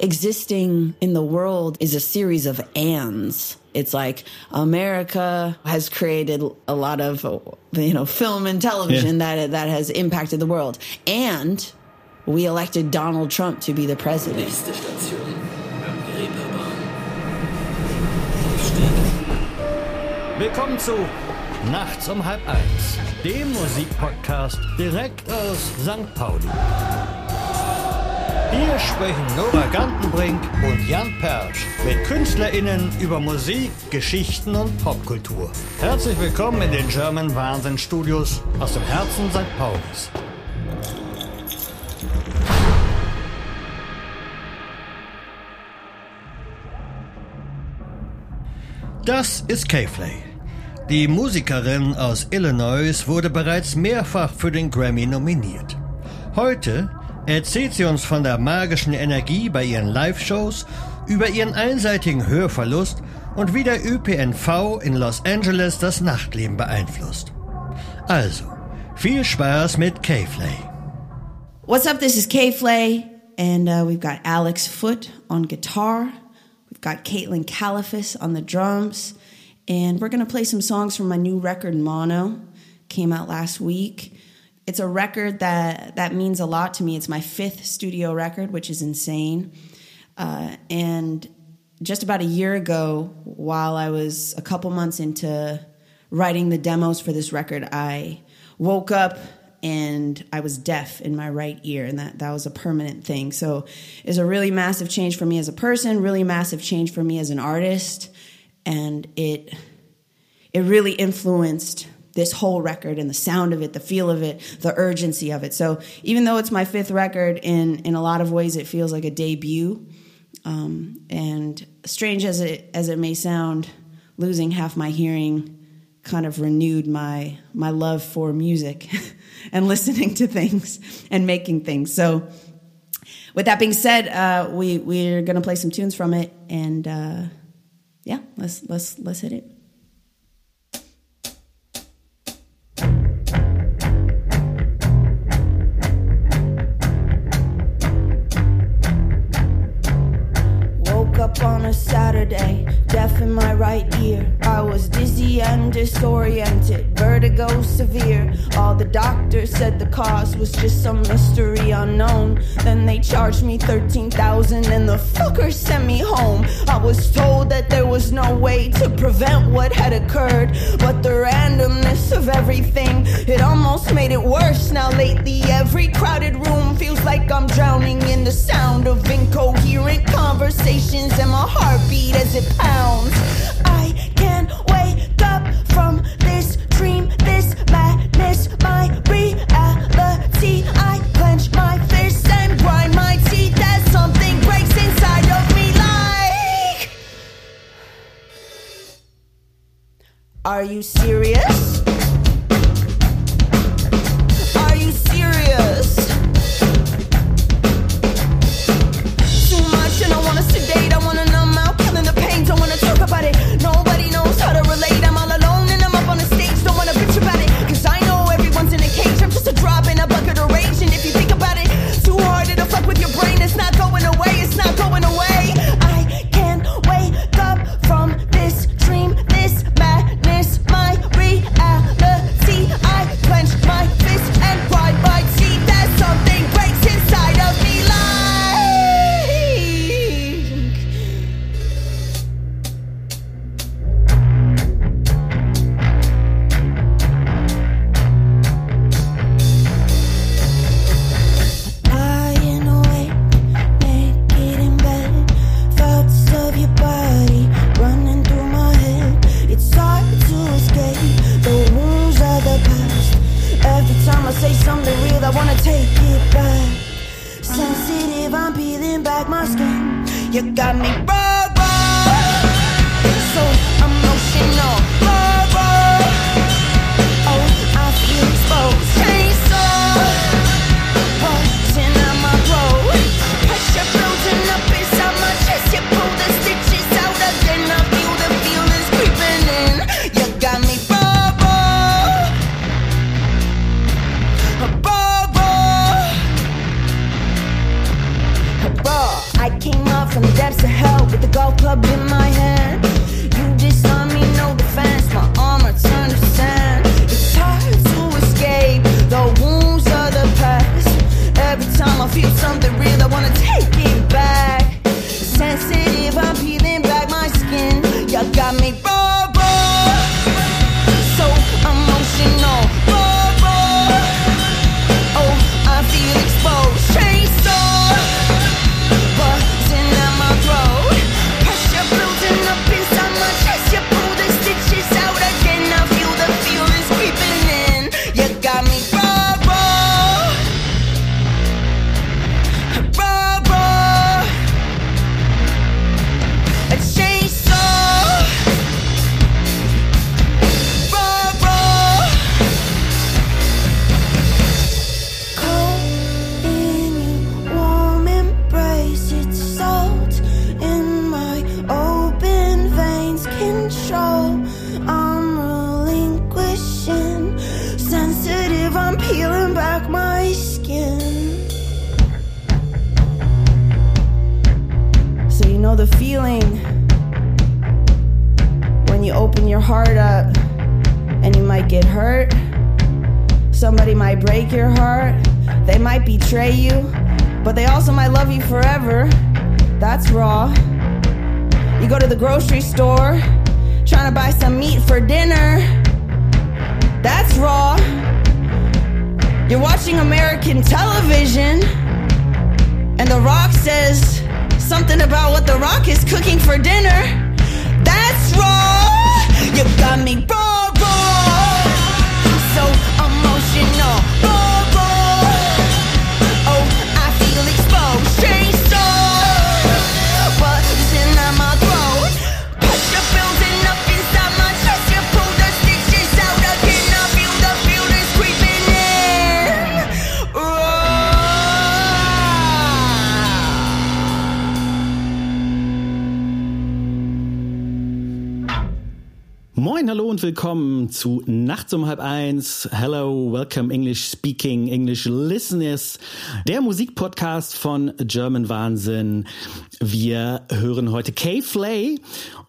existing in the world is a series of ands. It's like America has created a lot of you know film and television Yeah. that that has impacted the world, and we elected Donald Trump to be the president. Nächste Station. Reeperbahn. Willkommen zu Nachts um halb eins, dem Musikpodcast direkt aus St. Pauli. Hier sprechen Nora Gantenbrink und Jan Persch mit KünstlerInnen über Musik, Geschichten und Popkultur. Herzlich willkommen in den German Wahnsinn Studios aus dem Herzen St. Paulis. Das ist K-Flay. Die Musikerin aus Illinois wurde bereits mehrfach für den Grammy nominiert. Heute erzählt sie uns von der magischen Energie bei ihren Live-Shows, über ihren einseitigen Hörverlust und wie der ÖPNV in Los Angeles das Nachtleben beeinflusst. Also, viel Spaß mit K-Flay. What's up? This is Kay Flay, and uh, we've got Alex Foot on guitar. We've got Caitlin Califas on the drums, and we're gonna play some songs from my new record, Mono. Came out last week. It's a record that that means a lot to me. It's my fifth studio record, which is insane. Uh, and just about a year ago, while I was a couple months into writing the demos for this record, I woke up and I was deaf in my right ear, and that, that was a permanent thing. So it's a really massive change for me as a person, really massive change for me as an artist, and it it really influenced this whole record and the sound of it, the feel of it, the urgency of it. So even though it's my fifth record, in in a lot of ways, it feels like a debut. Um, and strange as it as it may sound, losing half my hearing kind of renewed my my love for music and listening to things and making things. So, with that being said, uh, we we're gonna play some tunes from it, and uh, yeah, let's let's let's hit it. Disoriented, vertigo severe. All the doctors said the cause was just some mystery unknown. Then they charged me 13,000 and the fucker sent me home. I was told that there was no way to prevent what had occurred, but the randomness of everything, it almost made it worse. Now lately every crowded room feels like I'm drowning in the sound of incoherent conversations and my heartbeat as it pounds. I can't from this dream, this madness, my reality. I clench my fists and grind my teeth as something breaks inside of me like. Are you serious? Moin, hallo und willkommen zu Nachts um halb eins. Hello, welcome English speaking, English listeners. Der Musikpodcast von German Wahnsinn. Wir hören heute K-Flay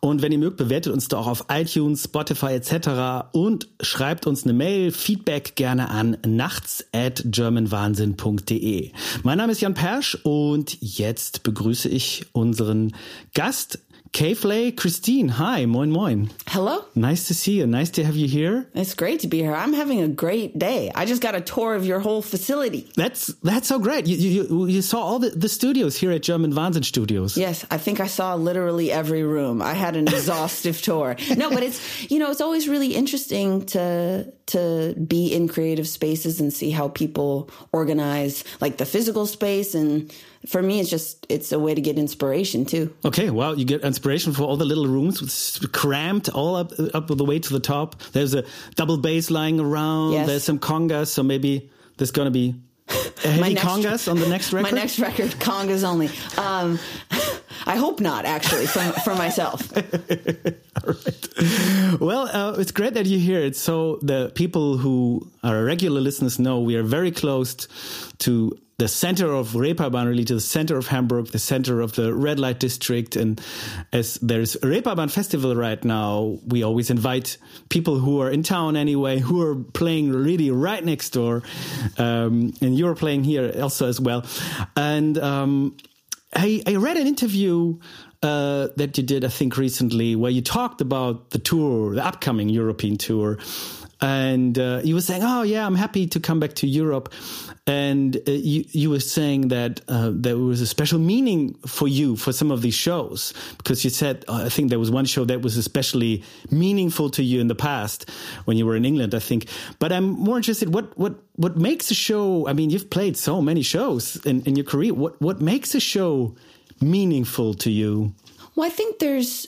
und wenn ihr mögt, bewertet uns doch auf iTunes, Spotify etc. und schreibt uns eine Mail, Feedback gerne an nachts at germanwahnsinn.de. Mein Name ist Jan Persch und jetzt begrüße ich unseren Gast K.Flay Kristine. Hi, moin moin. Hello. Nice to see you. Nice to have you here. It's great to be here. I'm having a great day. I just got a tour of your whole facility. That's that's so great. You you, you saw all the, the studios here at German Wahnsinn Studios. Yes, I think I saw literally every room. I had an exhaustive tour. No, but it's you know it's always really interesting to to be in creative spaces and see how people organize like the physical space and for me it's just it's a way to get inspiration too. Okay, well, you get inspiration for all the little rooms with cramped all up up the way to the top. There's a double bass lying around. Yes. There's some congas, so maybe there's gonna be a heavy congas on the next record. My next record, congas only. Um, I hope not, actually, for, for myself. Well, uh, it's great that you're here. It's so the people who are regular listeners know we are very close to the center of Reeperbahn, really to the center of Hamburg, the center of the red light district. And as there's a Reeperbahn festival right now, we always invite people who are in town anyway, who are playing really right next door. Um, and you're playing here also as well. And um, I, I read an interview uh, that you did, I think, recently, where you talked about the tour, the upcoming European tour. And uh, you were saying, "Oh yeah, I'm happy to come back to Europe." And uh, you you were saying that uh, there was a special meaning for you for some of these shows because you said uh, I think there was one show that was especially meaningful to you in the past when you were in England, I think. But I'm more interested what what what makes a show. I mean, you've played so many shows in, in your career. What what makes a show meaningful to you? Well, I think there's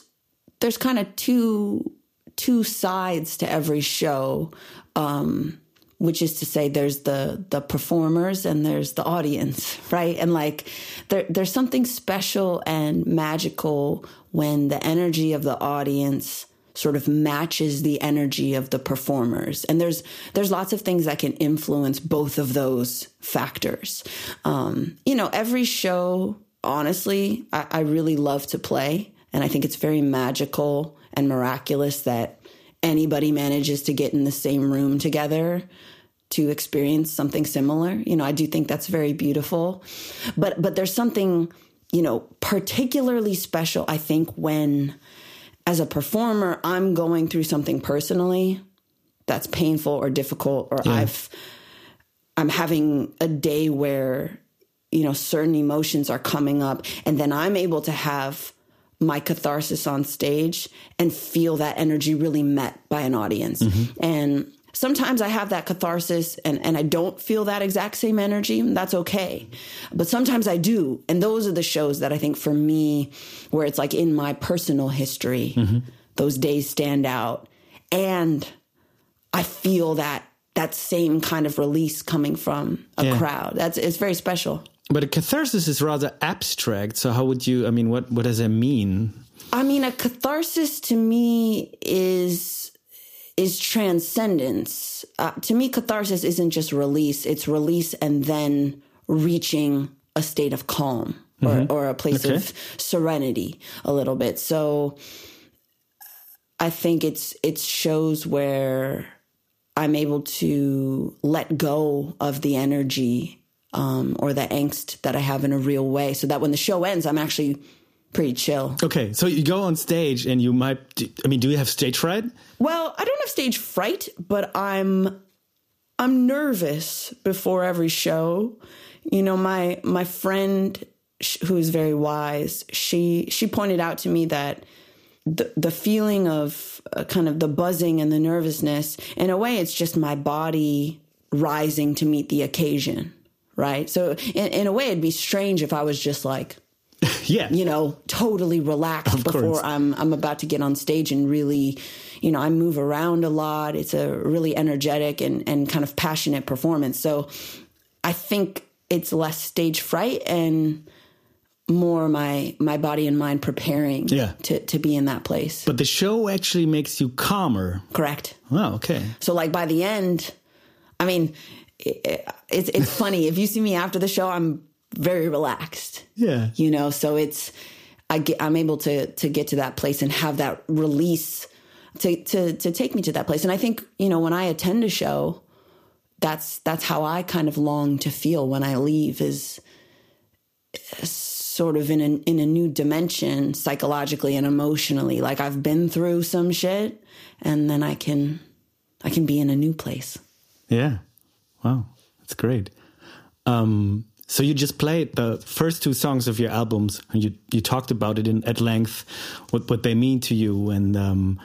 there's kind of two two sides to every show, um, which is to say, there's the the performers and there's the audience, right? And like there there's something special and magical when the energy of the audience sort of matches the energy of the performers and there's there's lots of things that can influence both of those factors um, you know every show honestly, I, I really love to play. And I think it's very magical and miraculous that anybody manages to get in the same room together to experience something similar. You know, I do think that's very beautiful. But but there's something, you know, particularly special I think when as a performer I'm going through something personally that's painful or difficult or Yeah. I've I'm having a day where you know certain emotions are coming up and then I'm able to have my catharsis on stage and feel that energy really met by an audience. Mm-hmm. And sometimes I have that catharsis and, and I don't feel that exact same energy. That's okay. But sometimes I do. And those are the shows that I think for me, where it's like in my personal history, mm-hmm. those days stand out. And I feel that that same kind of release coming from a Yeah. crowd. That's it's very special. But a catharsis is rather abstract. So how would you? I mean, what what does that mean? I mean, a catharsis to me is is transcendence. Uh, to me, catharsis isn't just release; it's release and then reaching a state of calm or, or a place Okay. of serenity, a little bit. So, I think it's it shows where I'm able to let go of the energy um, or the angst that I have in a real way, so that when the show ends, I'm actually pretty chill. Okay, so you go on stage and you might. I mean, do you have stage fright? Well, I don't have stage fright, but I'm I'm nervous before every show. You know, my my friend sh- who is very wise, she she pointed out to me that the the feeling of uh, kind of the buzzing and the nervousness, in a way, it's just my body rising to meet the occasion, right? So, in, in a way, it'd be strange if I was just like Yeah, you know, totally relaxed Of before course. I'm I'm about to get on stage and really, you know, I move around a lot. It's a really energetic and and kind of passionate performance. So I think it's less stage fright and more my my body and mind preparing Yeah. to to be in that place. but the show actually makes you calmer. Correct. Oh, okay. So like by the end, I mean, it, it's it's funny if you see me after the show, I'm very relaxed. Yeah. you know so it's i get i'm able to to get to that place and have that release to to to take me to that place and i think you know when i attend a show that's that's how i kind of long to feel when i leave is sort of in a in a new dimension psychologically and emotionally like i've been through some shit and then i can i can be in a new place Yeah. Wow. That's great. Um, so you just played the first two songs of your albums and you, you talked about it in, at length, what, what they mean to you. And, um,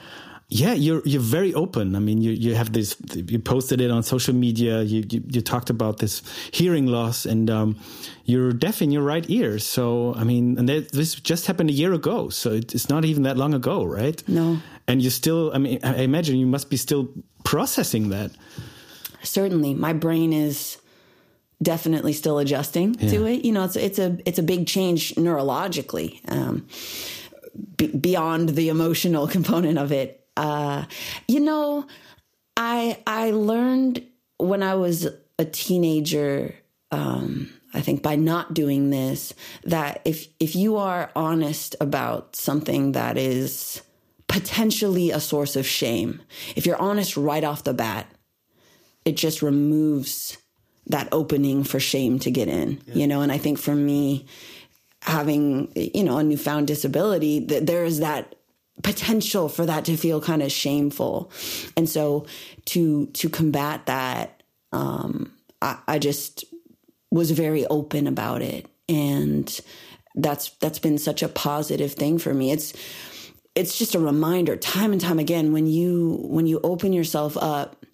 yeah, you're, you're very open. I mean, you, you have this, you posted it on social media. You, you, you talked about this hearing loss and, um, you're deaf in your right ear. So, I mean, and that, this just happened a year ago. So it, it's not even that long ago, right? No. And you still, I mean, I imagine you must be still processing that. Certainly my brain is definitely still adjusting to it. You know it's it's a it's a big change neurologically um be, beyond the emotional component of it. Uh you know i i learned when i was a teenager um I think by not doing this, that if if you are honest about something that is potentially a source of shame, if you're honest right off the bat, it just removes that opening for shame to get in, you know? And I think for me, having, you know, a newfound disability, that there is that potential for that to feel kind of shameful. And so to, to combat that, um, I, I just was very open about it. And that's, that's been such a positive thing for me. It's, it's just a reminder time and time again, when you, when you open yourself up,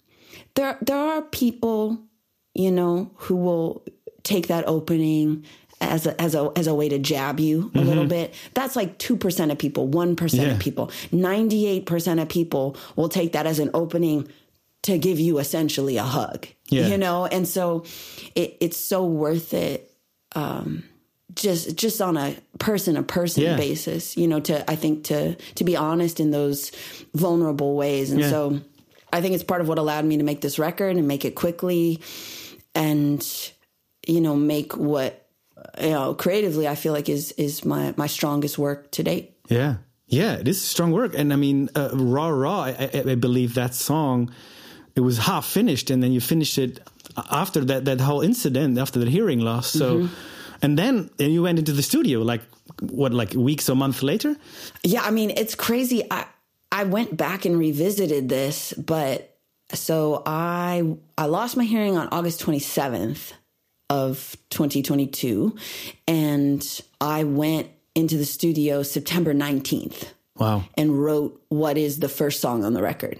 there there are people, you know, who will take that opening as a as a as a way to jab you a little bit. That's like two percent of people, one percent Yeah. of people, ninety eight percent of people will take that as an opening to give you essentially a hug. Yeah. You know, and so it, it's so worth it. Um, just just on a person to person basis, you know, to I think to to be honest in those vulnerable ways, and Yeah. so I think it's part of what allowed me to make this record and make it quickly, and you know, make what you know, creatively, I feel like is is my my strongest work to date. Yeah, yeah, it is strong work, and I mean, uh, raw, raw. I, I, I believe that song. It was half finished, and then you finished it after that that whole incident, after the hearing loss. So, Mm-hmm. and then and you went into the studio like what, like weeks or months later. Yeah, I mean, it's crazy. I I went back and revisited this, but so I I lost my hearing on August 27th of 2022 and I went into the studio September 19th Wow. and wrote what is the first song on the record.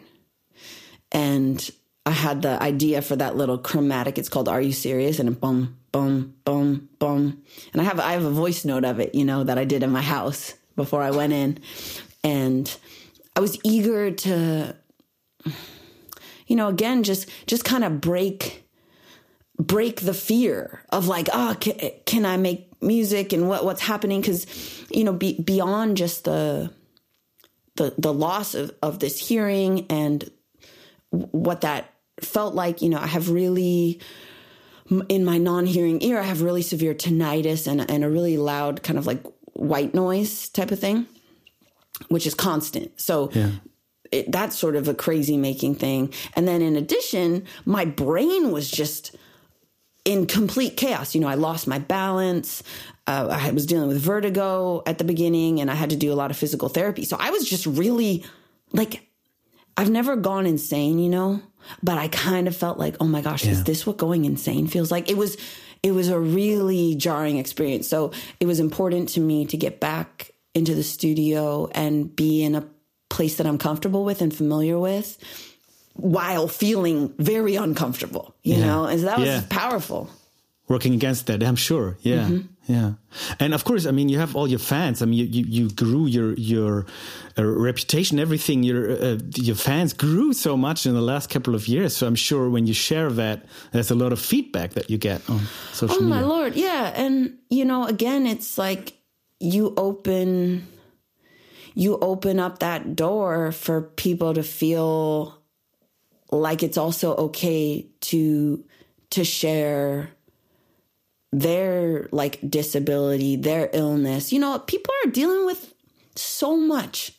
And I had the idea for that little chromatic. It's called "Are You Serious?" and boom, boom, boom, boom. And I have I have a voice note of it, you know, that I did in my house before I went in, and I was eager to, you know, again, just just kind of break break the fear of like, ah, oh, can, can I make music and what what's happening? Because you know, be, beyond just the the the loss of, of this hearing and what that felt like you know i have really in my non-hearing ear i have really severe tinnitus and, and a really loud kind of like white noise type of thing which is constant so it, that's sort of a crazy making thing and then in addition my brain was just in complete chaos. You know, I lost my balance. Uh, I was dealing with vertigo at the beginning and I had to do a lot of physical therapy. So I was just really like, I've never gone insane, you know, but I kind of felt like, oh my gosh, is this what going insane feels like? It was, it was a really jarring experience. So it was important to me to get back into the studio and be in a place that I'm comfortable with and familiar with while feeling very uncomfortable, you Yeah. know? And so that was Yeah. powerful. working against that. I'm sure. Yeah, Mm-hmm. yeah. And of course, I mean, you have all your fans. I mean, you you, you grew your your uh, reputation, everything. Your uh, your fans grew so much in the last couple of years. So I'm sure when you share that, there's a lot of feedback that you get on social Oh media. my lord, yeah. And you know, again, it's like you open you open up that door for people to feel like it's also okay to to share their like disability, their illness. You know, people are dealing with so much.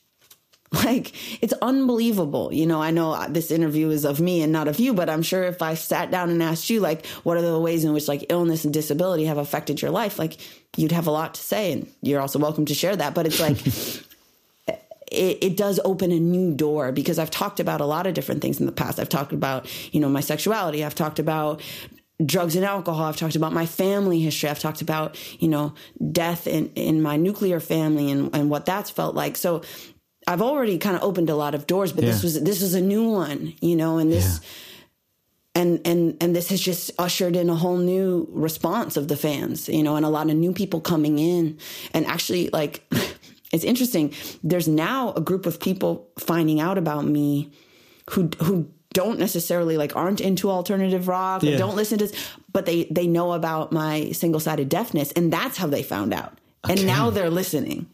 Like it's unbelievable. You know, I know uh, this interview is of me and not of you, but I'm sure if I sat down and asked you like what are the ways in which like illness and disability have affected your life, like you'd have a lot to say and you're also welcome to share that, but it's like it, it does open a new door because I've talked about a lot of different things in the past. I've talked about, you know, my sexuality. I've talked about drugs and alcohol. I've talked about my family history. I've talked about, you know, death in, in my nuclear family and, and what that's felt like. So I've already kind of opened a lot of doors, but this was, this was a new one, you know, and this, and and and this has just ushered in a whole new response of the fans you know and a lot of new people coming in. And actually like it's interesting. There's now a group of people finding out about me who who don't necessarily like aren't into alternative rock or don't listen to but they they know about my single-sided deafness and that's how they found out. And now they're listening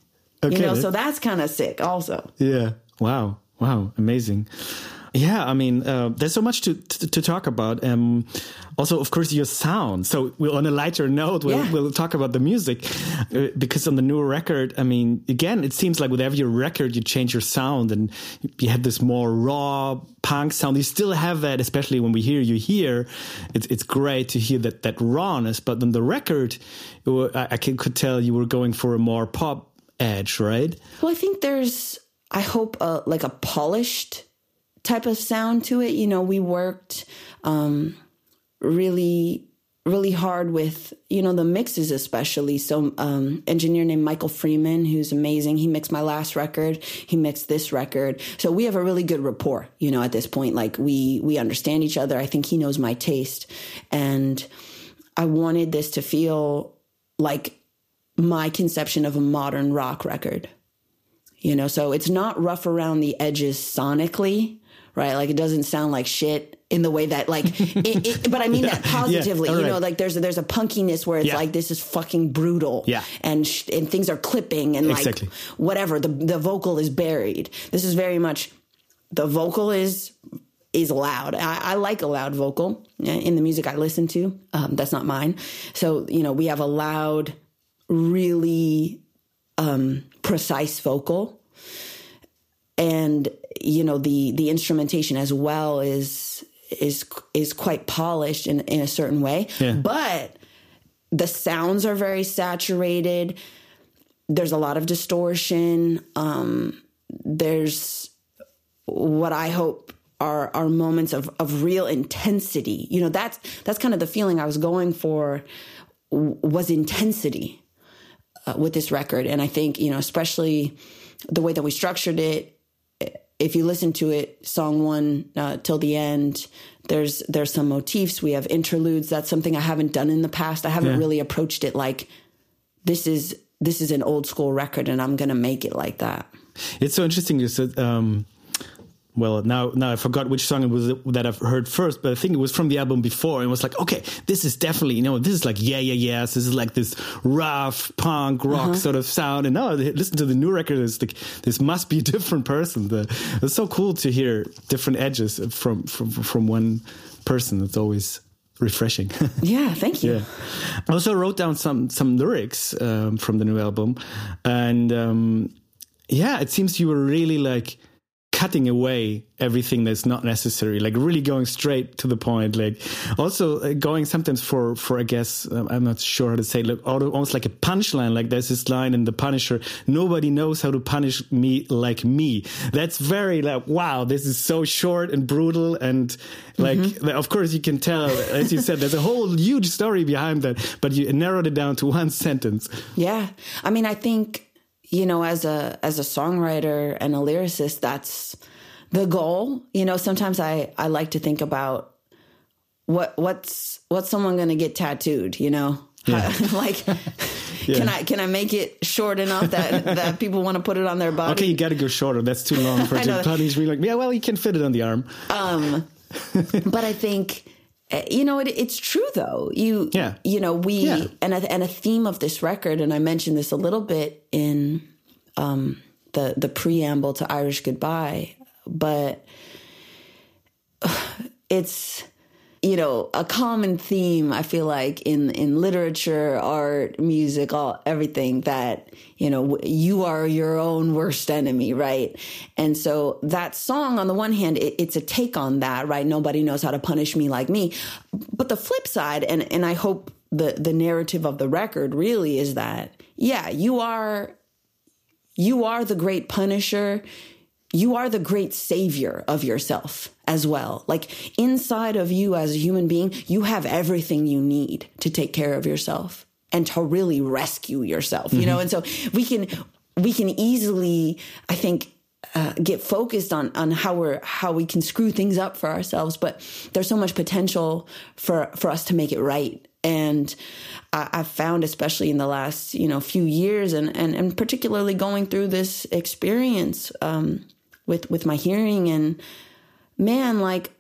Okay, you know so that's kind of sick also Yeah. Wow. Wow. Amazing. Yeah, I mean, uh, there's so much to, to to talk about. Um, also, of course, your sound. So, we'll, on a lighter note, we'll, Yeah. we'll talk about the music uh, because on the new record, I mean, again, it seems like with every record, you change your sound and you have this more raw punk sound. You still have that, especially when we hear you here. It's it's great to hear that that rawness. But on the record, I could tell you were going for a more pop edge, right? Well, I think there's, I hope, a, like a polished type of sound to it. You know, we worked um, really, really hard with, you know, the mixes especially. So, um, engineer named Michael Freeman, who's amazing. He mixed my last record. He mixed this record. So we have a really good rapport, you know, at this point. Like we, we understand each other. I think he knows my taste. And I wanted this to feel like my conception of a modern rock record you know so it's not rough around the edges sonically right like it doesn't sound like shit in the way that like it, it, but i mean that positively all you know like there's there's a punkiness where it's Yeah. like this is fucking brutal Yeah. and sh- and things are clipping and Exactly. like whatever the the vocal is buried this is very much the vocal is is loud. I, I, like a loud vocal in the music I listen to. Um, that's not mine. So, you know, we have a loud, really um, precise vocal. And, you know, the, the instrumentation as well is, is, is quite polished in, in a certain way. Yeah. But the sounds are very saturated. There's a lot of distortion. Um, there's what I hope are are moments of of real intensity. You know, that's that's kind of the feeling I was going for was intensity uh, with this record, and I think you know, especially the way that we structured it. If you listen to it, song one uh, till the end, there's there's some motifs. We have interludes. That's something I haven't done in the past. I haven't Yeah. really approached it like this is this is an old school record, and I'm gonna make it like that. It's so interesting. You said, um, well, now now I forgot which song it was that I've heard first, but I think it was from the album before, and it was like, okay, this is definitely, you know, this is like yeah, yeah, yes, this is like this rough punk rock sort of sound. And now listen to the new record, it's like this must be a different person. The, it's so cool to hear different edges from from from one person. It's always refreshing. Yeah, thank you. Yeah. I also wrote down some some lyrics um, from the new album, and um, yeah, it seems you were really like cutting away everything that's not necessary, like really going straight to the point. Like also uh, going sometimes for for I guess um, I'm not sure how to say, like almost like a punchline. Like there's this line in The Punisher: "Nobody knows how to punish me like me." That's very like wow, this is so short and brutal, and like of course you can tell, as you said, there's a whole huge story behind that, but you narrowed it down to one sentence. Yeah. I mean, I think, you know, as a as a songwriter and a lyricist, that's the goal. You know, sometimes I I like to think about what what's what's someone going to get tattooed, you know? like can I can I make it short enough that that people want to put it on their body? Okay, you got to go shorter. That's too long for it to punish me. Like, yeah, well, you can fit it on the arm. Um, but I think you know it, it's true though. You Yeah. you know we Yeah. and a, and a theme of this record, and I mentioned this a little bit in um, the the preamble to Irish Goodbye, but it's you know a common theme i feel like in in literature art music all everything that you know you are your own worst enemy right? And so that song on the one hand it, it's a take on that right? Nobody knows how to punish me like me. But the flip side and and i hope the the narrative of the record really is that yeah you are you are the great punisher you are the great savior of yourself as well. Like inside of you as a human being, you have everything you need to take care of yourself and to really rescue yourself, you know? And so we can, we can easily, I think, uh, get focused on on how we're how we can screw things up for ourselves, but there's so much potential for for us to make it right. And I, I've found, especially in the last you know few years, and and and particularly going through this experience um, with with my hearing, and man, like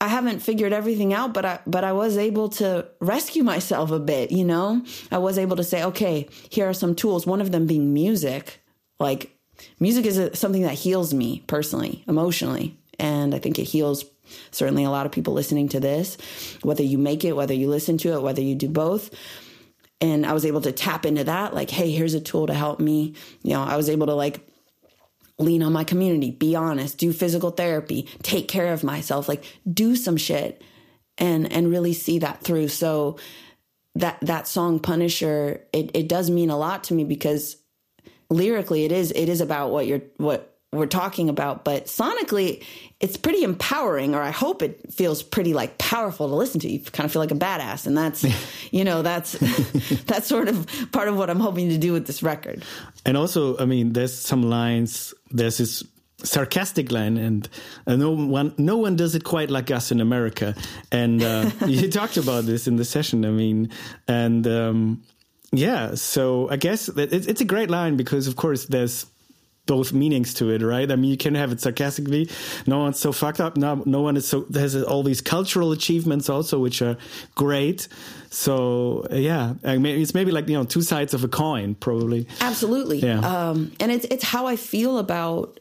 I haven't figured everything out, but I but I was able to rescue myself a bit, you know? I was able to say, okay, here are some tools, one of them being music. Like music is a, something that heals me personally, emotionally, and I think it heals certainly a lot of people listening to this, whether you make it, whether you listen to it, whether you do both. And I was able to tap into that like, hey, here's a tool to help me. You know, I was able to like lean on my community, be honest, do physical therapy, take care of myself, like do some shit and and really see that through. So that that song Punisher, it, it does mean a lot to me because lyrically it is it is about what you're what we're talking about, but sonically it's pretty empowering, or I hope it feels pretty like powerful to listen to. You kind of feel like a badass, and that's you know, that's that's sort of part of what I'm hoping to do with this record. And also, I mean, there's some lines. There's this sarcastic line, and uh, no one, no one does it quite like us in America. And uh, you talked about this in the session. I mean, and um, yeah, so I guess that it, it's a great line because, of course, there's both meanings to it, right? I mean, you can have it sarcastically. No one's so fucked up. No, no one is so. There's all these cultural achievements also, which are great. So uh, yeah, I mean, it's maybe like you know two sides of a coin, probably. Absolutely. Yeah. Um, and it's it's how I feel about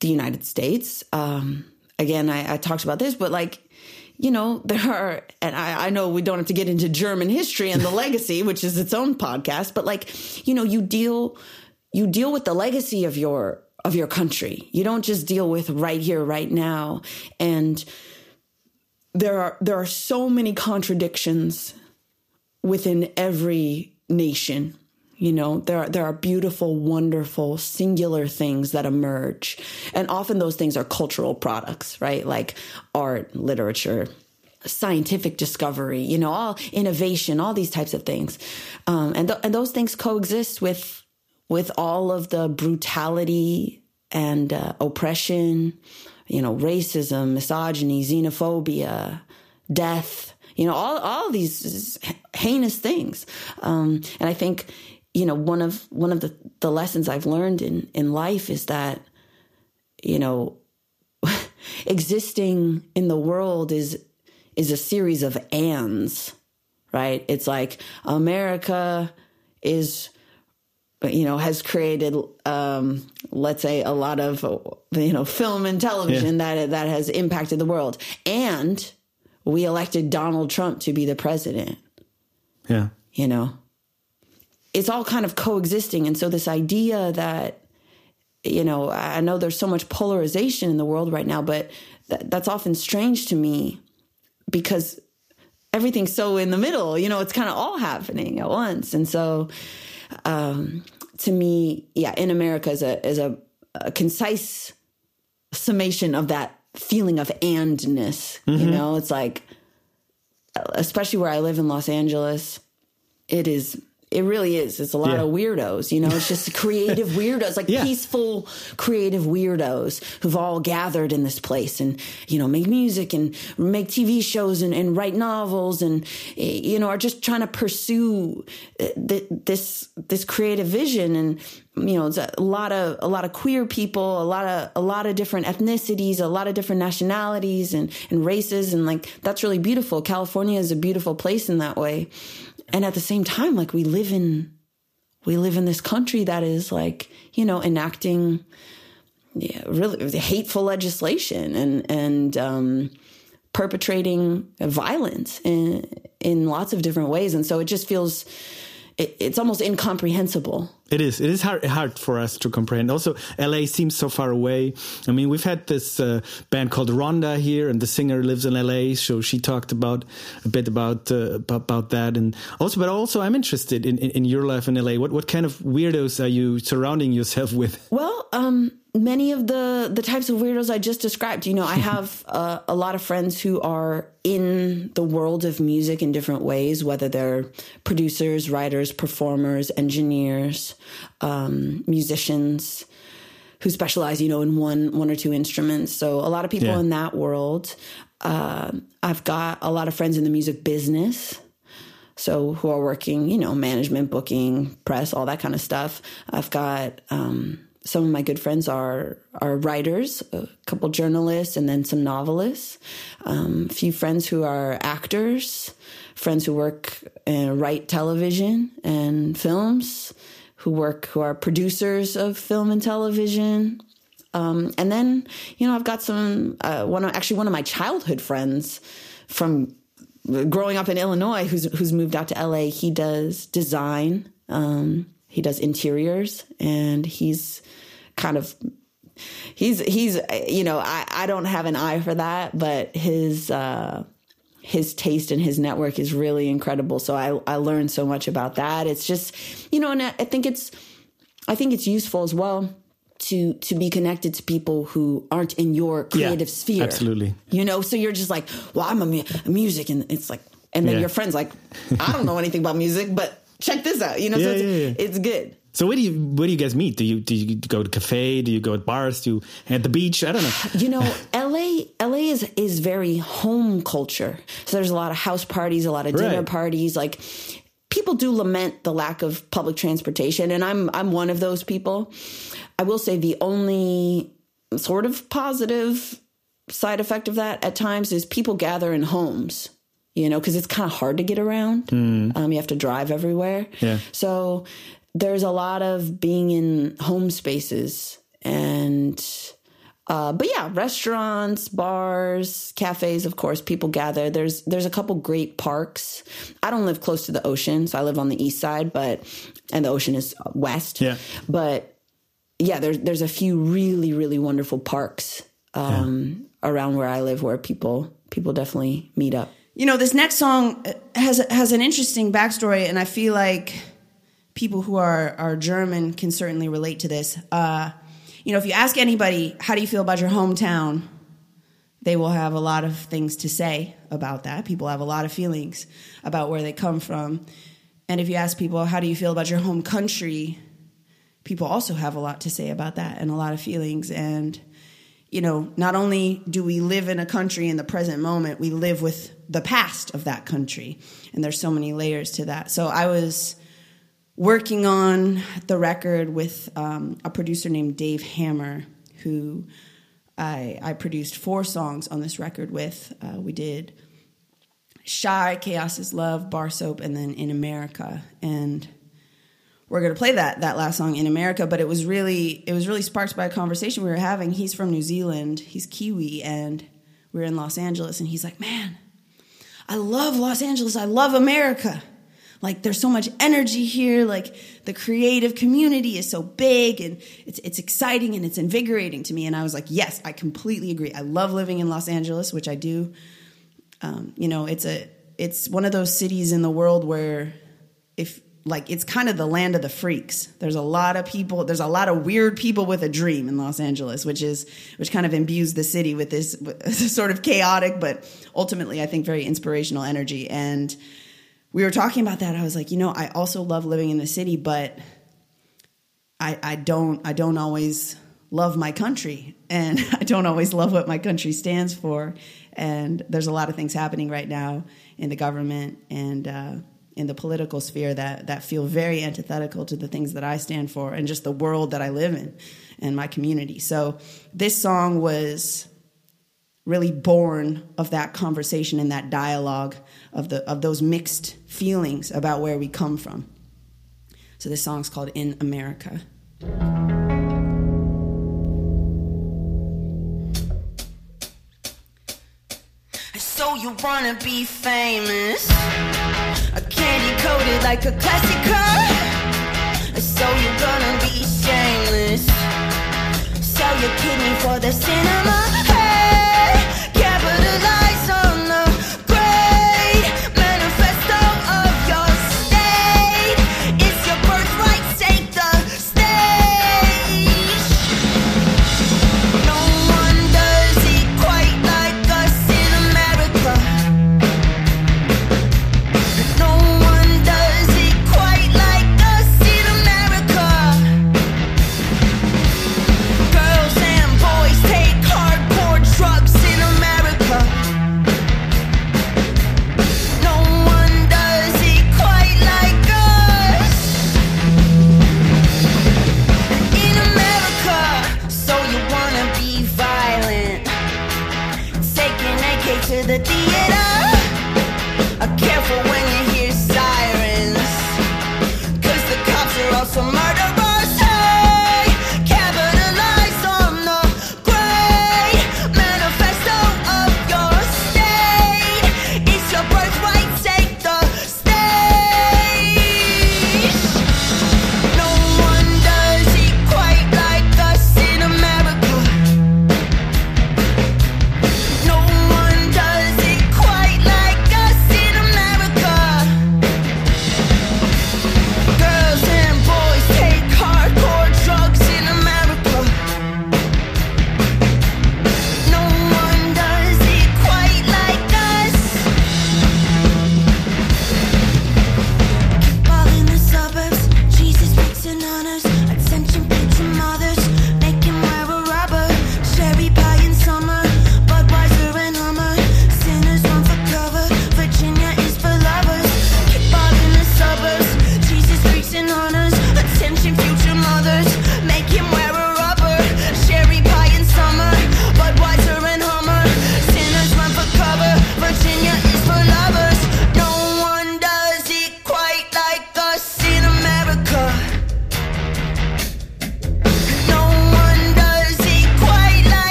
the United States. Um, again, I, I talked about this, but like, you know, there are, and I, I know we don't have to get into German history and the legacy, which is its own podcast, but like, you know, you deal, you deal with the legacy of your, of your country. You don't just deal with right here, right now. And there are, there are so many contradictions within every nation you know, there are, there are beautiful, wonderful, singular things that emerge. And often those things are cultural products, right? Like art, literature, scientific discovery, you know, all innovation, all these types of things. Um, and, th- and those things coexist with, with all of the brutality and uh, oppression, you know, racism, misogyny, xenophobia, death, you know, all, all these heinous things. Um, and I think, you know, one of one of the, the lessons I've learned in, in life is that, you know, existing in the world is is a series of ands, right? It's like America is you know has created um, let's say a lot of you know film and television yeah. that that has impacted the world and we elected Donald Trump to be the president yeah you know it's all kind of coexisting. And so this idea that, you know, I know there's so much polarization in the world right now, but th- that's often strange to me because everything's so in the middle, you know, it's kind of all happening at once. And so, um, to me, yeah, in America is a, is a, a concise summation of that feeling of andness. Mm-hmm. You know, it's like, especially where I live in Los Angeles, it is it really is. It's a lot yeah. of weirdos, you know, it's just creative weirdos, like yeah. peaceful, creative weirdos who've all gathered in this place and, you know, make music and make TV shows and, and write novels and, you know, are just trying to pursue uh, this, this creative vision. And, you know, it's a lot of, a lot of queer people, a lot of, a lot of different ethnicities, a lot of different nationalities and, and races. And like, that's really beautiful. California is a beautiful place in that way and at the same time, like we live in, we live in this country that is like, you know, enacting yeah, really hateful legislation and, and, um, perpetrating violence in, in lots of different ways. And so it just feels, it, it's almost incomprehensible. It is. It is hard, hard for us to comprehend. Also, LA seems so far away. I mean, we've had this uh, band called Rhonda here, and the singer lives in LA, so she talked about a bit about uh, about that, and also, but also, I'm interested in, in, in your life in LA. What what kind of weirdos are you surrounding yourself with? Well, um, many of the the types of weirdos I just described. You know, I have uh, a lot of friends who are in the world of music in different ways, whether they're producers, writers, performers, engineers, um, musicians who specialize, you know, in one one or two instruments. So a lot of people yeah. in that world. Uh, I've got a lot of friends in the music business. So who are working, you know, management, booking, press, all that kind of stuff. I've got um, some of my good friends are are writers, a couple journalists, and then some novelists. Um, a few friends who are actors, friends who work and write television and films, who work who are producers of film and television. Um, and then you know I've got some uh, one of, actually one of my childhood friends from growing up in Illinois who's who's moved out to LA. He does design. Um, he does interiors and he's kind of he's he's you know I I don't have an eye for that, but his uh his taste and his network is really incredible. So I I learned so much about that. It's just you know, and I, I think it's I think it's useful as well to to be connected to people who aren't in your creative yeah, sphere. Absolutely. You know, so you're just like, well, I'm a, mu- a music, and it's like, and then yeah. your friends like, I don't know anything about music, but check this out. You know, yeah, so it's, it's good. So where do you where do you guys meet? Do you do you go to cafe? Do you go at bars? Do you at the beach? I don't know. You know, LA LA is is very home culture. So there's a lot of house parties, a lot of dinner right. parties. Like people do lament the lack of public transportation, and I'm I'm one of those people. I will say the only sort of positive side effect of that at times is people gather in homes you know, because it's kind of hard to get around. Mm. Um, you have to drive everywhere. Yeah. So there's a lot of being in home spaces and Uh, but yeah, restaurants, bars, cafes, of course, people gather. There's there's a couple great parks. I don't live close to the ocean, so I live on the east side, but and the ocean is west. Yeah. But yeah, there's there's a few really really wonderful parks um, yeah. around where I live where people people definitely meet up. You know, this next song has has an interesting backstory, and I feel like people who are are German can certainly relate to this. Uh, you know, if you ask anybody, how do you feel about your hometown? They will have a lot of things to say about that. People have a lot of feelings about where they come from. And if you ask people, how do you feel about your home country? People also have a lot to say about that and a lot of feelings. And, you know, not only do we live in a country in the present moment, we live with the past of that country. And there's so many layers to that. So I was working on the record with um, a producer named Dave Hammer, who I, I, produced four songs on this record with. Uh, we did Shy, Chaos is Love, Bar Soap, and then In America. And we're going to play that that last song in America, but it was really it was really sparked by a conversation we were having. He's from New Zealand, he's Kiwi, and we are in Los Angeles, and he's like, "Man, I love Los Angeles. I love America." Like there's so much energy here. Like the creative community is so big and it's it's exciting and it's invigorating to me. And I was like, yes, I completely agree. I love living in Los Angeles, which I do. Um, you know, it's a it's one of those cities in the world where if like it's kind of the land of the freaks. There's a lot of people. There's a lot of weird people with a dream in Los Angeles, which is which kind of imbues the city with this, with this sort of chaotic, but ultimately I think very inspirational energy. And we were talking about that. I was like, you know, I also love living in the city, but I, I don't I don't always love my country and I don't always love what my country stands for. And there's a lot of things happening right now in the government and uh, in the political sphere that that feel very antithetical to the things that I stand for and just the world that I live in and my community. So this song was really born of that conversation and that dialogue of the of those mixed feelings about where we come from. So this song's called In America. So you wanna be famous? A candy coated like a classic car. So you're gonna be shameless. Sell your kidney for the cinema.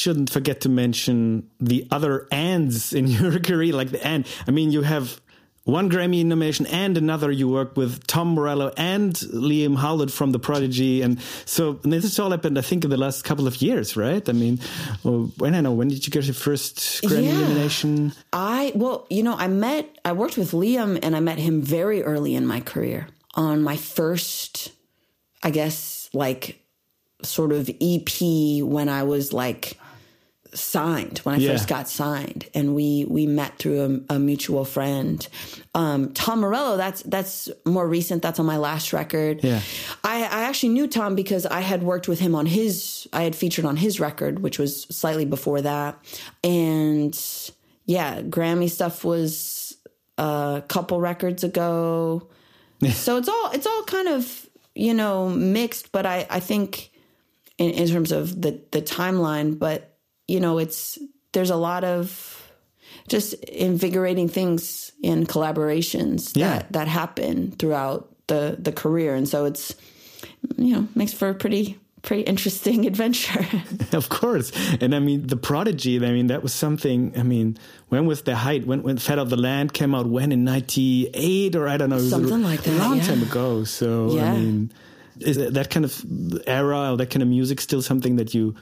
Shouldn't forget to mention the other ands in your career, like the and. I mean, you have one Grammy nomination and another you work with Tom Morello and Liam Howlett from The Prodigy. And so and this all happened, I think, in the last couple of years, right? I mean, when I know, when did you get your first Grammy Yeah. nomination? I well, you know, I met I worked with Liam and I met him very early in my career on my first I guess like sort of EP when I was like signed when I Yeah. first got signed and we we met through a, a mutual friend. Um Tom Morello that's that's more recent that's on my last record. Yeah. I I actually knew Tom because I had worked with him on his I had featured on his record which was slightly before that. And yeah Grammy stuff was a couple records ago. So it's all it's all kind of you know mixed but I I think in, in terms of the the timeline but you know it's there's a lot of just invigorating things in collaborations Yeah. that that happen throughout the the career and so it's you know makes for a pretty pretty interesting adventure Of course. And I mean, The Prodigy, I mean, that was something, I mean, when was the height? When, when Fat of the Land came out, when in 98 or I don't know. Something like that, A long yeah. time ago. So, Yeah. I mean, is that that kind of era or that kind of music still something that you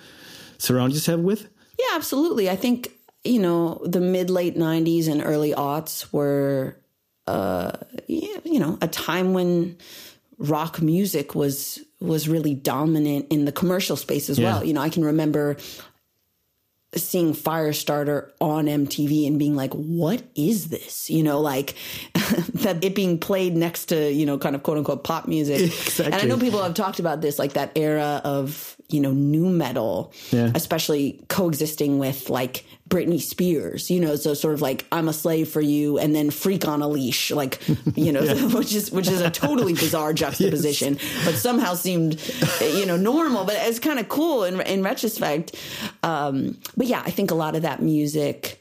surround yourself with? Yeah, absolutely. I think, you know, the mid late 90s and early aughts were, uh, you know, a time when rock music was was really dominant in the commercial space as Yeah. well. You know, I can remember seeing Firestarter on MTV and being like, what is this? You know, like that it being played next to, you know, kind of quote unquote pop music. And I know people have talked about this, like that era of, you know, nu metal, Yeah. especially coexisting with like Britney Spears, you know, so sort of like I'm a slave for you and then freak on a leash, like, you know, which is which is a totally bizarre juxtaposition, but somehow seemed, you know, normal, but it's kind of cool in in retrospect. Um, but yeah, I think a lot of that music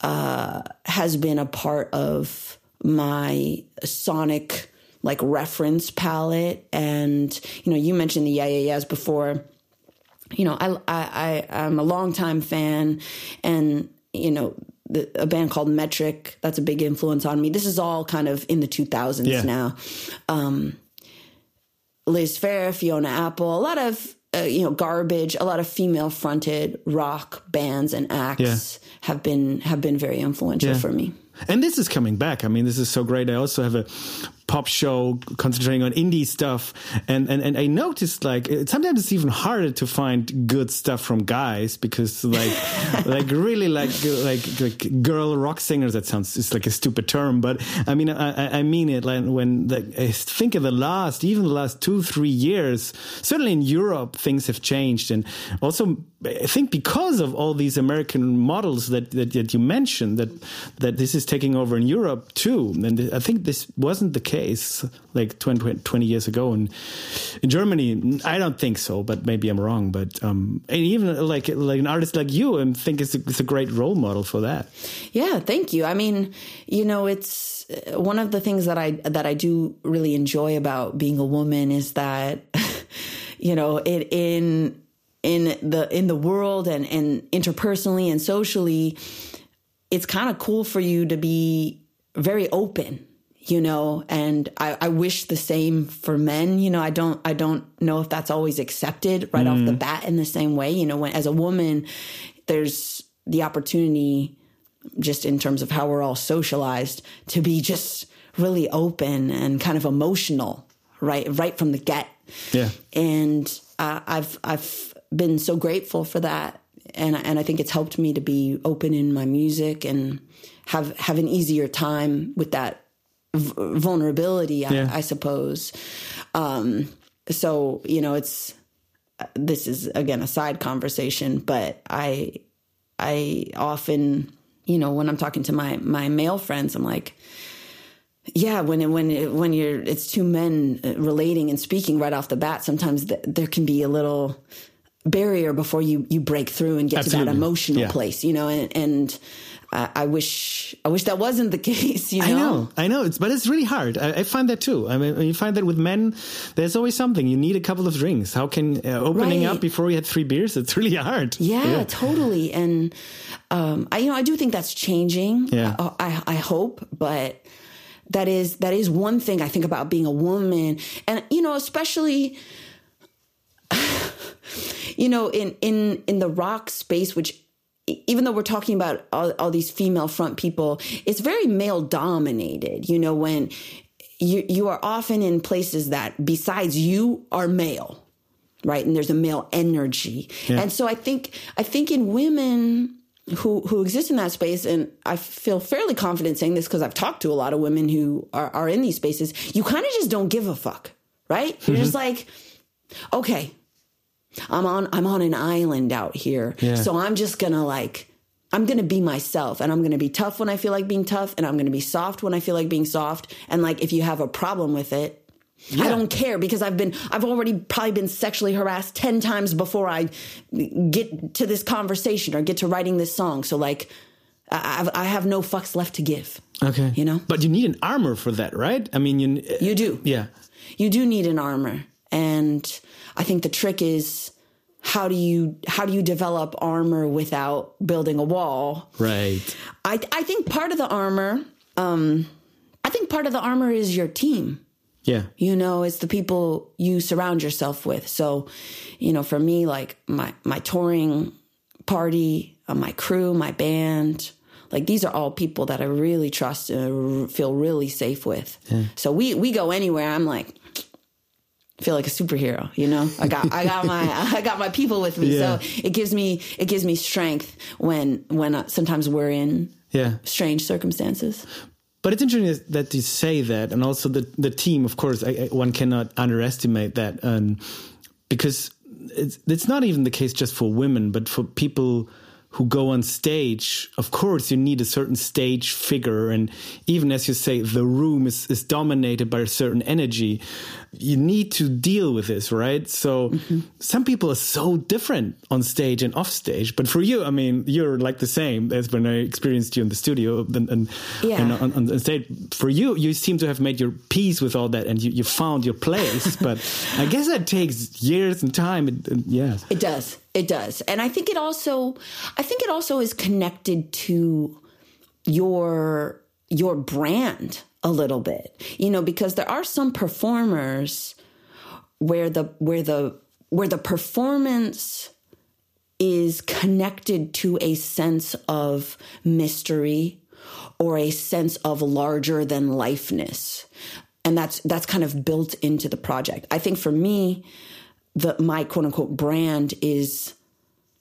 uh, has been a part of my sonic like reference palette, and you know, you mentioned the yeah yeah yeahs before you know, I, I, I, I'm a longtime fan and, you know, the, a band called Metric, that's a big influence on me. This is all kind of in the 2000s Yeah. now. Um, Liz Phair, Fiona Apple, a lot of, uh, you know, garbage, a lot of female fronted rock bands and acts Yeah. have been, have been very influential Yeah. for me. And this is coming back. I mean, this is so great. I also have a pop show concentrating on indie stuff. And, and, and I noticed like sometimes it's even harder to find good stuff from guys because like, like really like, like, like girl rock singers, that sounds, it's like a stupid term, but I mean, I, I- I mean it like when the, I think of the last, even the last two, three years, certainly in Europe, things have changed. And also I think because of all these American models that, that, that you mentioned, that, that this is taking over in Europe too. And I think this wasn't the case like 20, 20 years ago. And in Germany, I don't think so, but maybe I'm wrong. But um, and even like like an artist like you, I think it's a, it's a great role model for that. Yeah, thank you. I mean, you know, it's uh, one of the things that I that I do really enjoy about being a woman is that you know, it in in the in the world and and interpersonally and socially it's kind of cool for you to be very open you know? And I, I wish the same for men you know? I don't i don't know if that's always accepted right off the bat in the same way you know? When as a woman there's the opportunity just in terms of how we're all socialized to be just really open and kind of emotional right right from the get. Yeah. and uh, I've I've been so grateful for that, and and I think it's helped me to be open in my music and have have an easier time with that v- vulnerability, Yeah. I, I suppose. Um, so you know, it's this is again a side conversation, but I I often you know when I'm talking to my my male friends, I'm like yeah when when when you're it's two men uh, relating and speaking right off the bat sometimes th- there can be a little barrier before you you break through and get to that emotional Yeah. place you know and and I, I wish I wish that wasn't the case. You know, I know, I know. It's but it's really hard. I, I find that too. I mean, you find that with men, there's always something. You need a couple of drinks. How can uh, opening Right. up before you had three beers? It's really hard. Yeah, totally. And um, I, you know, I do think that's changing. Yeah. I, I, I hope, but that is that is one thing I think about being a woman, and you know, especially, you know, in in in the rock space, which even though we're talking about all, all these female front people, it's very male dominated. You know, when you you are often in places that besides you are male right? And there's a male energy. And so i think i think in women who who exist in that space and i feel fairly confident saying this because i've talked to a lot of women who are, are in these spaces you kind of just don't give a fuck right? You're just mm-hmm. like okay i'm on i'm on an island out here Yeah. so i'm just gonna like i'm gonna be myself and i'm gonna be tough when i feel like being tough and i'm gonna be soft when i feel like being soft and like if you have a problem with it I don't care because I've been I've already probably been sexually harassed 10 times before I get to this conversation or get to writing this song. So like I I have no fucks left to give. Okay. You know? but you need an armor for that, right? I mean, you You do. Yeah. You do need an armor. And I think the trick is how do you how do you develop armor without building a wall? Right. I I think part of the armor um I think part of the armor is your team. Yeah. you know it's the people you surround yourself with so you know for me like my my touring party uh, my crew my band like these are all people that i really trust and feel really safe with so we we go anywhere i'm like feel like a superhero you know i got i got my i got my people with me Yeah. so it gives me it gives me strength when when uh, sometimes we're in Yeah. strange circumstances But it's interesting that you say that, and also the the team. Of course, I, I, one cannot underestimate that, um, because it's it's not even the case just for women, but for people who go on stage. Of course, you need a certain stage figure, and even as you say, the room is is dominated by a certain energy. You need to deal with this, right? So mm-hmm. some people are so different on stage and off stage, but for you, I mean, you're like the same as when I experienced you in the studio and, and Yeah. and on, on stage. For you, you seem to have made your peace with all that, and you, you found your place. but I guess that takes years and time. And, and yeah, It does. It does. And I think it also I think it also is connected to your your brand a little bit. You know, because there are some performers where the where the where the performance is connected to a sense of mystery or a sense of larger than lifeness. And that's that's kind of built into the project. I think for me, the my quote unquote brand is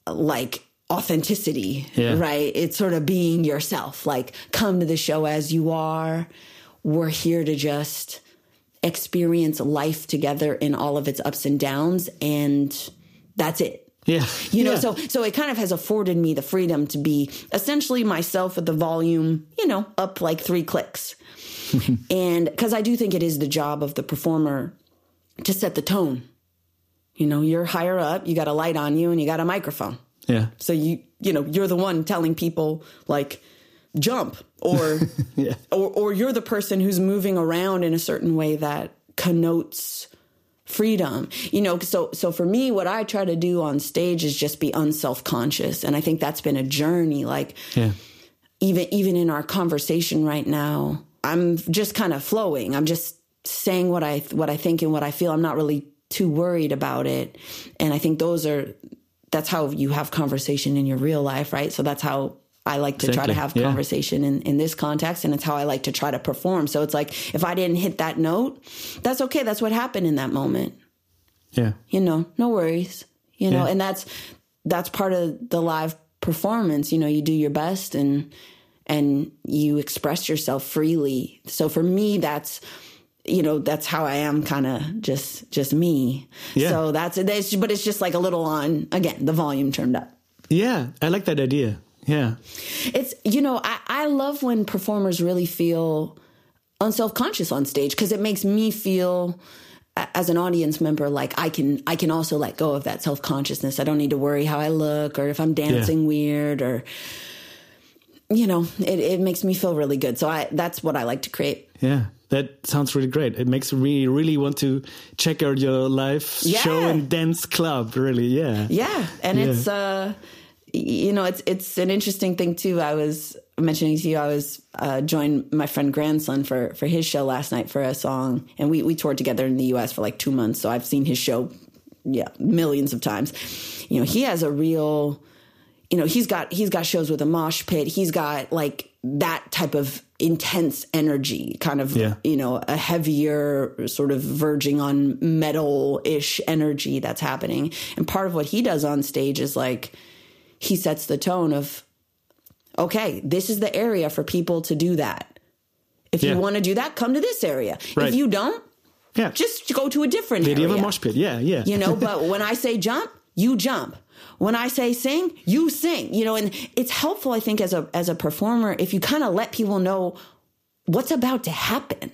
like authenticity, Yeah. right? It's sort of being yourself. Like come to the show as you are. We're here to just experience life together in all of its ups and downs and that's it. yeah, You know, Yeah. so so it kind of has afforded me the freedom to be essentially myself with the volume, you know, up like 3 clicks. and cuz I do think it is the job of the performer to set the tone. You know, you're higher up, you got a light on you and you got a microphone. yeah, So you you know, you're the one telling people like jump or Yeah. or or you're the person who's moving around in a certain way that connotes freedom. You know, so so for me what I try to do on stage is just be unself-conscious and I think that's been a journey like yeah, even even in our conversation right now i'm just kind of flowing i'm just saying what i what i think and what i feel i'm not really too worried about it and i think those are that's how you have conversation in your real life right so that's how I like to try to Exactly, have yeah. conversation in, in this context, and it's how I like to try to perform. So it's like if I didn't hit that note, that's okay. That's what happened in that moment yeah, you know, no worries. You know, Yeah. and that's that's part of the live performance. You know, you do your best and and you express yourself freely. So for me, that's you know that's how I am, kind of just just me. Yeah. So that's that's but it's just like a little on again the volume turned up. yeah. I like that idea. Yeah, It's you know I I love when performers really feel unself conscious on stage because it makes me feel as an audience member like I can I can also let go of that self consciousness. I don't need to worry how I look or if I'm dancing weird or you know, it, it makes me feel really good. So I that's what I like to create. Yeah, that sounds really great. It makes me really want to check out your live show and dance club. Really, yeah. Yeah, and Yeah. it's uh, you know, it's it's an interesting thing too. I was mentioning to you, I was uh, joined my friend grandson for for his show last night for a song, and we we toured together in the U.S. for like two months. So I've seen his show, yeah, millions of times. You know, he has a real, you know, he's got he's got shows with a mosh pit. He's got like that type of intense energy, kind of Yeah. you know, a heavier sort of verging on metal ish energy that's happening. And part of what he does on stage is like he sets the tone of, okay, this is the area for people to do that. If Yeah. you want to do that, come to this area. Right. If you don't, Yeah. just go to a different the area. of a mosh pit. Yeah, yeah. You know, but when I say jump, you jump. When I say sing, you sing. You know, and it's helpful, I think, as a as a performer, if you kind of let people know what's about to happen.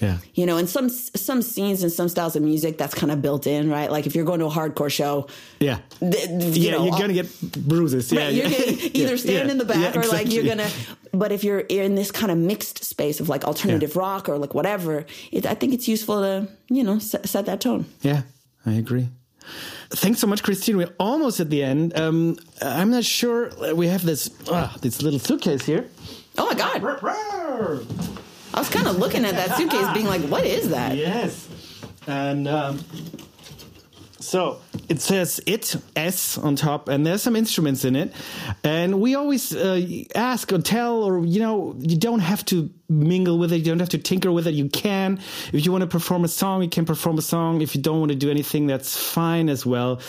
yeah. You know, and some some scenes and some styles of music that's kind of built in, right? Like if you're going to a hardcore show, Yeah. th- you yeah, know, you're gonna get bruises. Yeah, Right, you're yeah. gonna either Yeah, stand yeah, in the back yeah, or like you're gonna. But if you're in this kind of mixed space of like alternative rock or like whatever, it, I think it's useful to you know set, set that tone. Yeah, I agree. Thanks so much, Kristine. We're almost at the end. Um, I'm not sure. We have this ah, this little suitcase here. Oh my god! I was kind of looking at that suitcase, being like, "What is that?" Yes, and um, so it says it S on top, and there's some instruments in it. And we always uh, ask or tell, or you know, you don't have to mingle with it. You don't have to tinker with it. You can, if you want to perform a song, you can perform a song. If you don't want to do anything, that's fine as well.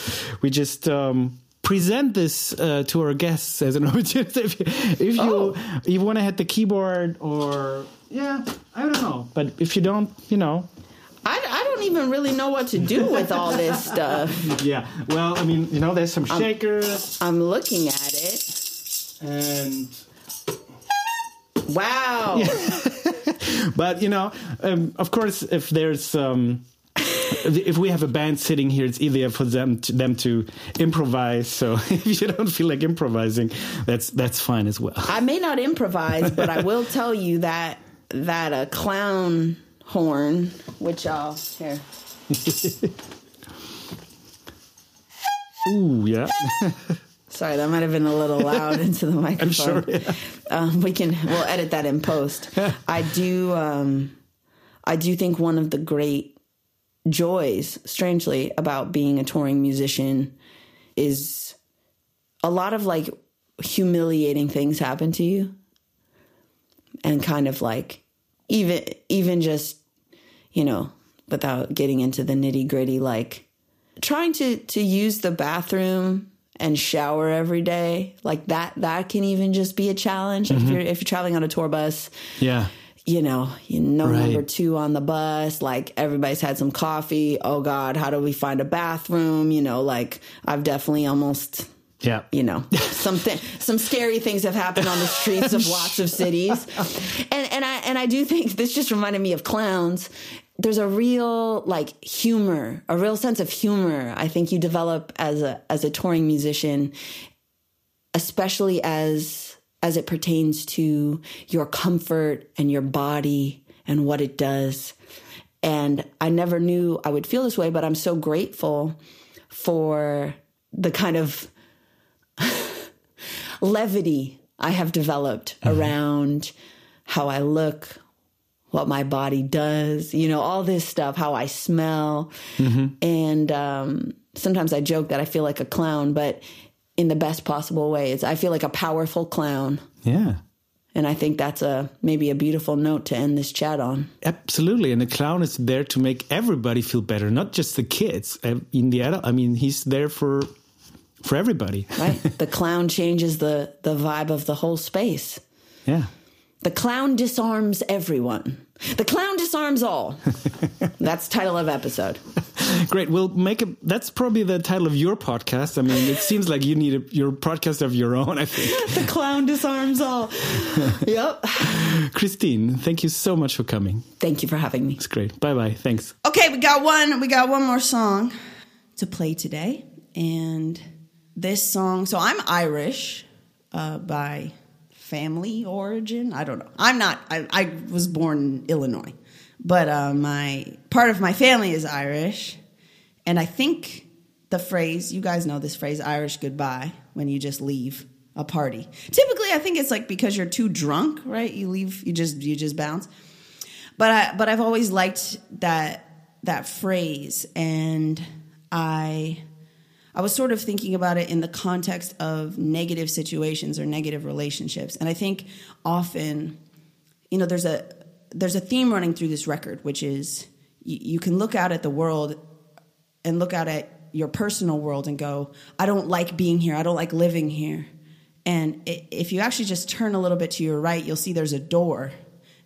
We just. Um, Present this uh, to our guests as an opportunity. If you, if you, Oh. you want to hit the keyboard, or yeah, I don't know. But if you don't, you know, I, I don't even really know what to do with all this stuff. Yeah. Well, I mean, you know, there's some shakers I'm looking at it. and Wow. but you know, um, of course if there's um if we have a band sitting here, it's easier for them to, them to improvise. So if you don't feel like improvising, that's that's fine as well. I may not improvise, but I will tell you that that a clown horn, which I'll here. Ooh, yeah. Sorry, that might have been a little loud into the microphone. sure, yeah. um, we can we'll edit that in post. I do um, I do think one of the great joys, strangely, about being a touring musician is a lot of like humiliating things happen to you, and kind of like even even just you know without getting into the nitty gritty like trying to to use the bathroom and shower every day like that that can even just be a challenge Mm-hmm. if you're if you're traveling on a tour bus Yeah. you know you know Right. number two on the bus like everybody's had some coffee oh god how do we find a bathroom you know like i've definitely almost Yeah. you know something some scary things have happened on the streets of lots of cities and and i and i do think this just reminded me of clowns. There's a real like humor a real sense of humor i think you develop as a as a touring musician especially as as it pertains to your comfort and your body and what it does. And i never knew i would feel this way but i'm so grateful for the kind of levity I have developed mm-hmm. around how I look, what my body does, you know, all this stuff, how I smell. And um, sometimes I joke that I feel like a clown, but in the best possible way. It's, I feel like a powerful clown. Yeah. And I think that's a maybe a beautiful note to end this chat on. Absolutely, and the clown is there to make everybody feel better, not just the kids. Uh, In the adult, I mean, he's there for for everybody. Right? the clown changes the the vibe of the whole space. Yeah. The clown disarms everyone. The clown disarms all. That's title of episode. Great. We'll make a. That's probably the title of your podcast. I mean, it seems like you need a, your podcast of your own. I think. The clown disarms all. yep. Kristine, thank you so much for coming. Thank you for having me. It's great. Bye bye. Thanks. Okay, we got one. We got one more song to play today, and this song. So I'm Irish uh, by family origin. I don't know. I'm not. I, I was born in Illinois, but uh, my part of my family is Irish, and I think the phrase you guys know this phrase Irish goodbye when you just leave a party. Typically, I think it's like because you're too drunk, right? You leave. You just you just bounce. But I but I've always liked that that phrase, and I I was sort of thinking about it in the context of negative situations or negative relationships. And I think often, you know, there's a there's a theme running through this record, which is you, you can look out at the world and look out at your personal world and go, I don't like being here. I don't like living here. And if you actually just turn a little bit to your right, you'll see there's a door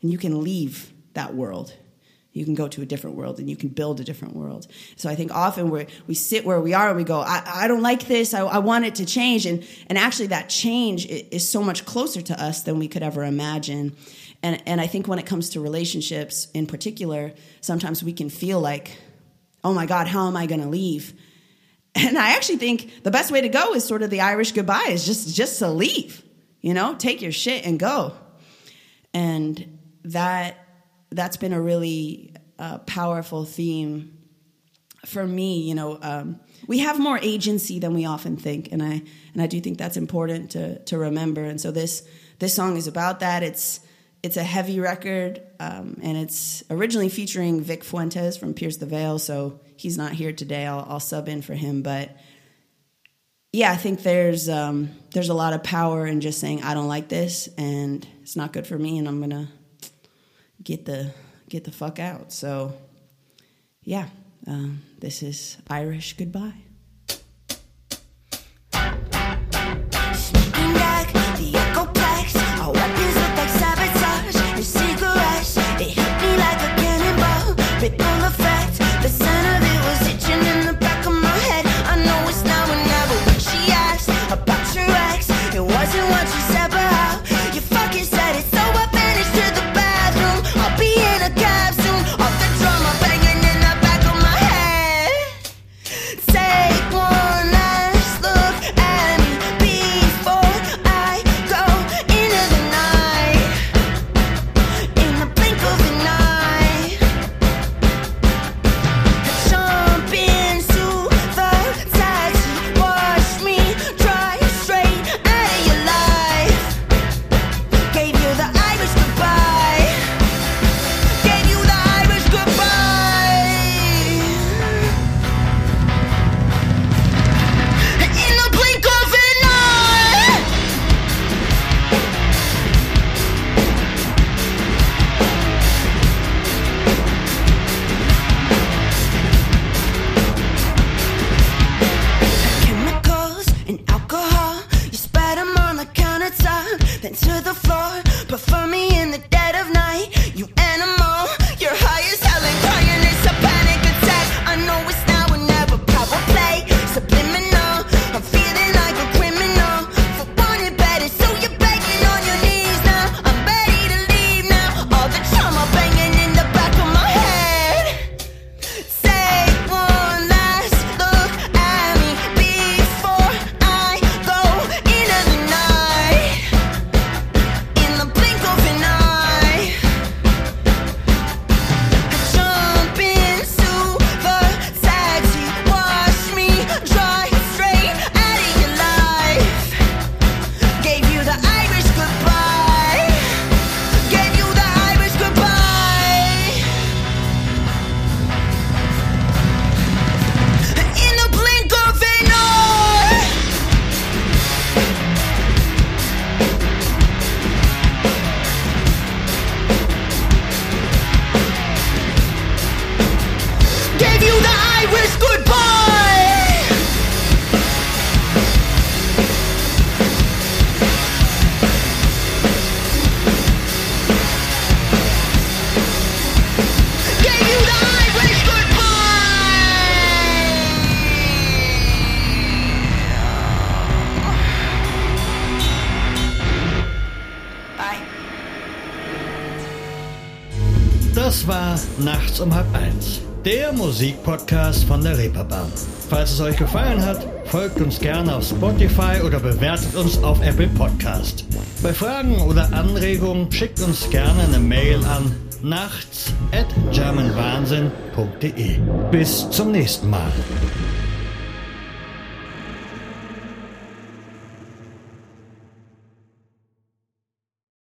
and you can leave that world you can go to a different world and you can build a different world. So I think often we we sit where we are and we go, I, I don't like this. I, I, want it to change. And, and actually that change is so much closer to us than we could ever imagine. And, and I think when it comes to relationships in particular, sometimes we can feel like, oh my God, how am I going to leave? And I actually think the best way to go is sort of the Irish goodbye is just, just to leave, you know, take your shit and go. And that that's been a really uh, powerful theme for me. You know, um, we have more agency than we often think, and I and I do think that's important to to remember. And so this this song is about that. It's it's a heavy record, um, and it's originally featuring Vic Fuentes from Pierce the Veil. So he's not here today. I'll, I'll sub in for him, but yeah, I think there's um, there's a lot of power in just saying I don't like this, and it's not good for me, and I'm gonna get the get the fuck out. So, yeah, um, this is Irish goodbye. Musikpodcast von der Reeperbahn. Falls es euch gefallen hat, folgt uns gerne auf Spotify oder bewertet uns auf Apple Podcast. Bei Fragen oder Anregungen schickt uns gerne eine Mail an nachts at germanwahnsinn.de. Bis zum nächsten Mal.